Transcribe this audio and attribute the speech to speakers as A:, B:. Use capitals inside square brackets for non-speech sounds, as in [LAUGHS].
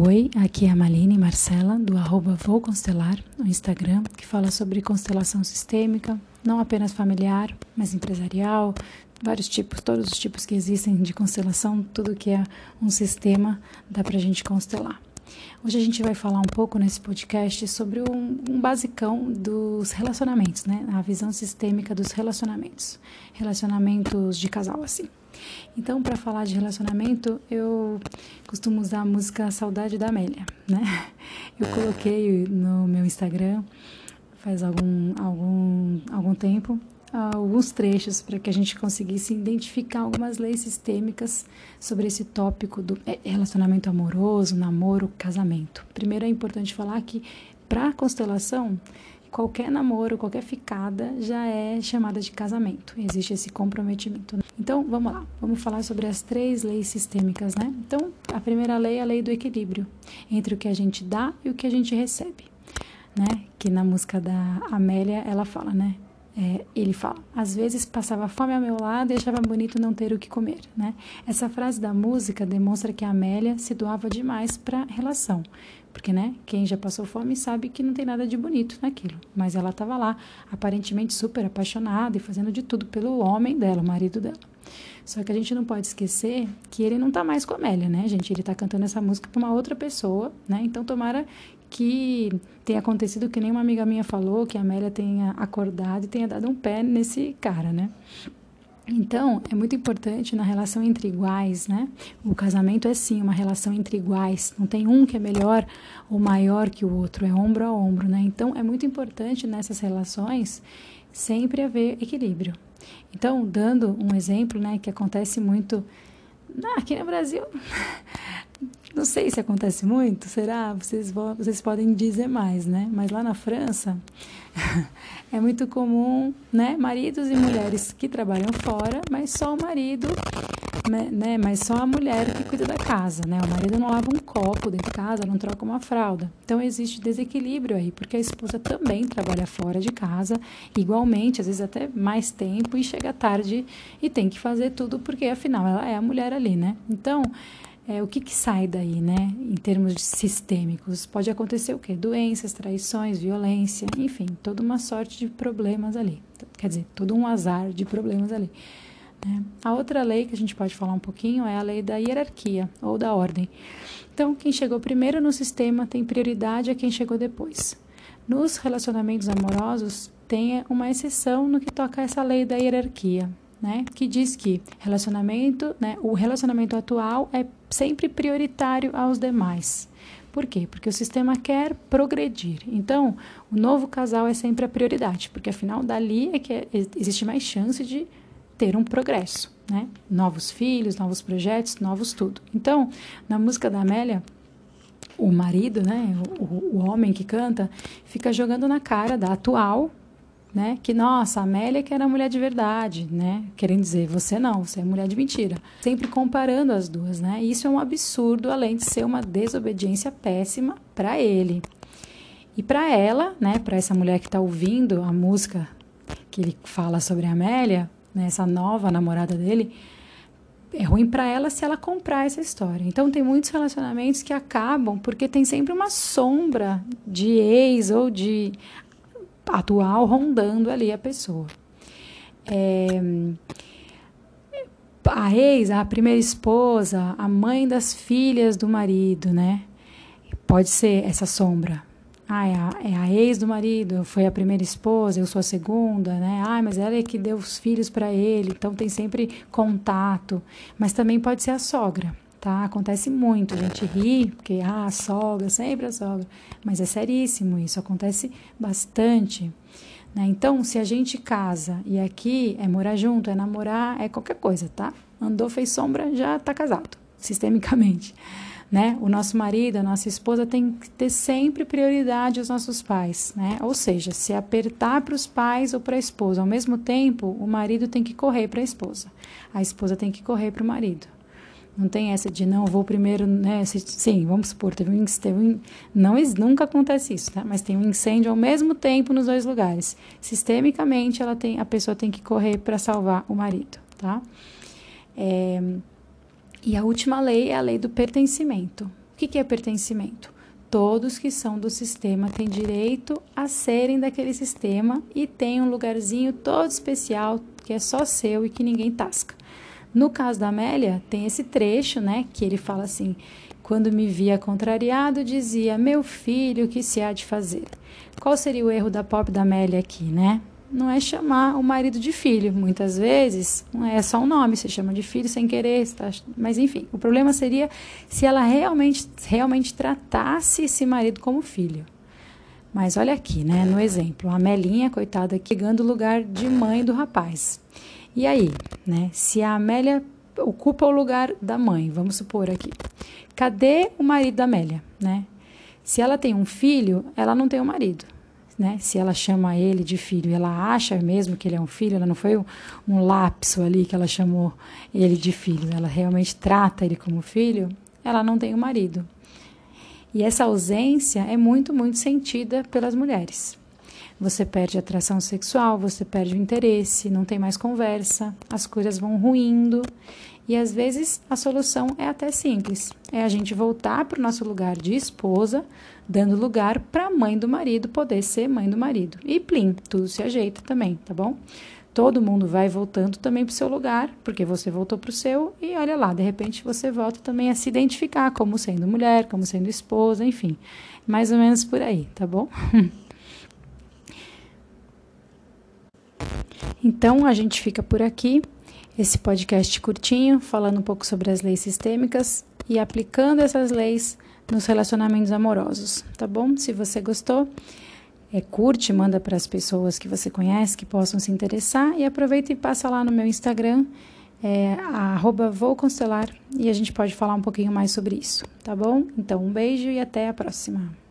A: Oi, aqui é a Maline Marcela, do arroba Vou Constelar, no Instagram, que fala sobre constelação sistêmica, não apenas familiar, mas empresarial, vários tipos, todos os tipos que existem de constelação, tudo que é um sistema dá para a gente constelar. Hoje a gente vai falar um pouco nesse podcast sobre um, um basicão dos relacionamentos, né? A visão sistêmica dos relacionamentos, relacionamentos de casal, assim. Então, para falar de relacionamento, eu costumo usar a música Saudade da Amélia, né? Eu coloquei no meu Instagram faz algum, algum, algum tempo alguns trechos para que a gente conseguisse identificar algumas leis sistêmicas sobre esse tópico do é, relacionamento amoroso, namoro, casamento. Primeiro é importante falar que para a constelação, qualquer namoro, qualquer ficada já é chamada de casamento. Existe esse comprometimento. Então, vamos lá. Vamos falar sobre as três leis sistêmicas, né? Então, a primeira lei é a lei do equilíbrio entre o que a gente dá e o que a gente recebe, né? Que na música da Amélia ela fala, né? É, ele fala: às vezes passava fome ao meu lado e achava bonito não ter o que comer. Né? Essa frase da música demonstra que a Amélia se doava demais para a relação. Porque né, quem já passou fome sabe que não tem nada de bonito naquilo. Mas ela estava lá, aparentemente super apaixonada e fazendo de tudo pelo homem dela, o marido dela. Só que a gente não pode esquecer que ele não está mais com a Amélia, né, gente? Ele está cantando essa música para uma outra pessoa, né? Então tomara que tenha acontecido que nem uma amiga minha falou, que a Amélia tenha acordado e tenha dado um pé nesse cara, né? Então, é muito importante na relação entre iguais, né? O casamento é sim uma relação entre iguais, não tem um que é melhor ou maior que o outro, é ombro a ombro, né? Então, é muito importante nessas relações sempre haver equilíbrio. Então, dando um exemplo, né, que acontece muito aqui no Brasil, não sei se acontece muito, será? Vocês, vocês podem dizer mais, né? Mas lá na França [LAUGHS] é muito comum, né? Maridos e mulheres que trabalham fora, mas só o marido, né? né? Mas só a mulher que cuida da casa, né? O marido não lava um copo dentro de casa, não troca uma fralda. Então existe desequilíbrio aí, porque a esposa também trabalha fora de casa, igualmente, às vezes até mais tempo e chega tarde e tem que fazer tudo porque afinal ela é a mulher ali, né? Então é, o que, que sai daí, né, em termos sistêmicos? Pode acontecer o quê? Doenças, traições, violência, enfim, toda uma sorte de problemas ali. Quer dizer, todo um azar de problemas ali. Né? A outra lei que a gente pode falar um pouquinho é a lei da hierarquia ou da ordem. Então, quem chegou primeiro no sistema tem prioridade a quem chegou depois. Nos relacionamentos amorosos, tem uma exceção no que toca a essa lei da hierarquia né, que diz que relacionamento, né, o relacionamento atual é sempre prioritário aos demais. Por quê? Porque o sistema quer progredir. Então, o novo casal é sempre a prioridade, porque afinal dali é que existe mais chance de ter um progresso, né? Novos filhos, novos projetos, novos tudo. Então, na música da Amélia, o marido, né, o, o homem que canta, fica jogando na cara da atual né? Que nossa, a Amélia que era mulher de verdade, né? Querendo dizer, você não, você é mulher de mentira. Sempre comparando as duas, né? Isso é um absurdo, além de ser uma desobediência péssima para ele. E para ela, né, para essa mulher que está ouvindo a música que ele fala sobre a Amélia, né, essa nova namorada dele, é ruim para ela se ela comprar essa história. Então tem muitos relacionamentos que acabam porque tem sempre uma sombra de ex ou de atual rondando ali a pessoa. É, a ex, a primeira esposa, a mãe das filhas do marido, né? Pode ser essa sombra. Ah, é a, é a ex do marido, foi a primeira esposa, eu sou a segunda, né? Ah, mas ela é que deu os filhos para ele, então tem sempre contato. Mas também pode ser a sogra tá? Acontece muito, a gente ri, porque, ah, a sogra, sempre a sogra. Mas é seríssimo isso, acontece bastante. Né? Então, se a gente casa e aqui é morar junto, é namorar, é qualquer coisa, tá? Andou, fez sombra, já tá casado, sistemicamente. [LAUGHS] Né? O nosso marido, a nossa esposa tem que ter sempre prioridade aos nossos pais, né? Ou seja, se apertar para os pais ou para a esposa, ao mesmo tempo, o marido tem que correr para a esposa, a esposa tem que correr para o marido. Não tem essa de não, vou primeiro, né? Sim, vamos supor, teve um, teve um não nunca acontece isso, tá? Mas tem um incêndio ao mesmo tempo nos dois lugares. Sistemicamente, ela tem, a pessoa tem que correr para salvar o marido, tá? É, e a última lei é a lei do pertencimento. O que, que é pertencimento? Todos que são do sistema têm direito a serem daquele sistema e tem um lugarzinho todo especial que é só seu e que ninguém tasca. No caso da Amélia, tem esse trecho, né, que ele fala assim: quando me via contrariado, dizia: Meu filho, o que se há de fazer? Qual seria o erro da pobre da Amélia aqui, né? Não é chamar o marido de filho. Muitas vezes é só um nome, você chama de filho sem querer. Tá? Mas enfim, o problema seria se ela realmente, realmente tratasse esse marido como filho. Mas olha aqui, né, no exemplo, a Melinha, coitada, ganhando o lugar de mãe do rapaz. E aí, né, se a Amélia ocupa o lugar da mãe, vamos supor aqui. Cadê o marido da Amélia, né? Se ela tem um filho, ela não tem um marido, né? Se ela chama ele de filho, ela acha mesmo que ele é um filho, ela não foi um, um lapso ali que ela chamou ele de filho, ela realmente trata ele como filho, ela não tem um marido. E essa ausência é muito, muito sentida pelas mulheres. Você perde a atração sexual, você perde o interesse, não tem mais conversa, as coisas vão ruindo. E às vezes a solução é até simples: é a gente voltar para o nosso lugar de esposa, dando lugar para a mãe do marido poder ser mãe do marido. E plim, tudo se ajeita também, tá bom? Todo mundo vai voltando também para o seu lugar, porque você voltou para o seu, e olha lá, de repente você volta também a se identificar como sendo mulher, como sendo esposa, enfim, mais ou menos por aí, tá bom? [LAUGHS] Então a gente fica por aqui. Esse podcast curtinho, falando um pouco sobre as leis sistêmicas e aplicando essas leis nos relacionamentos amorosos, tá bom? Se você gostou, é, curte, manda para as pessoas que você conhece que possam se interessar e aproveita e passa lá no meu Instagram, é, e a gente pode falar um pouquinho mais sobre isso, tá bom? Então um beijo e até a próxima.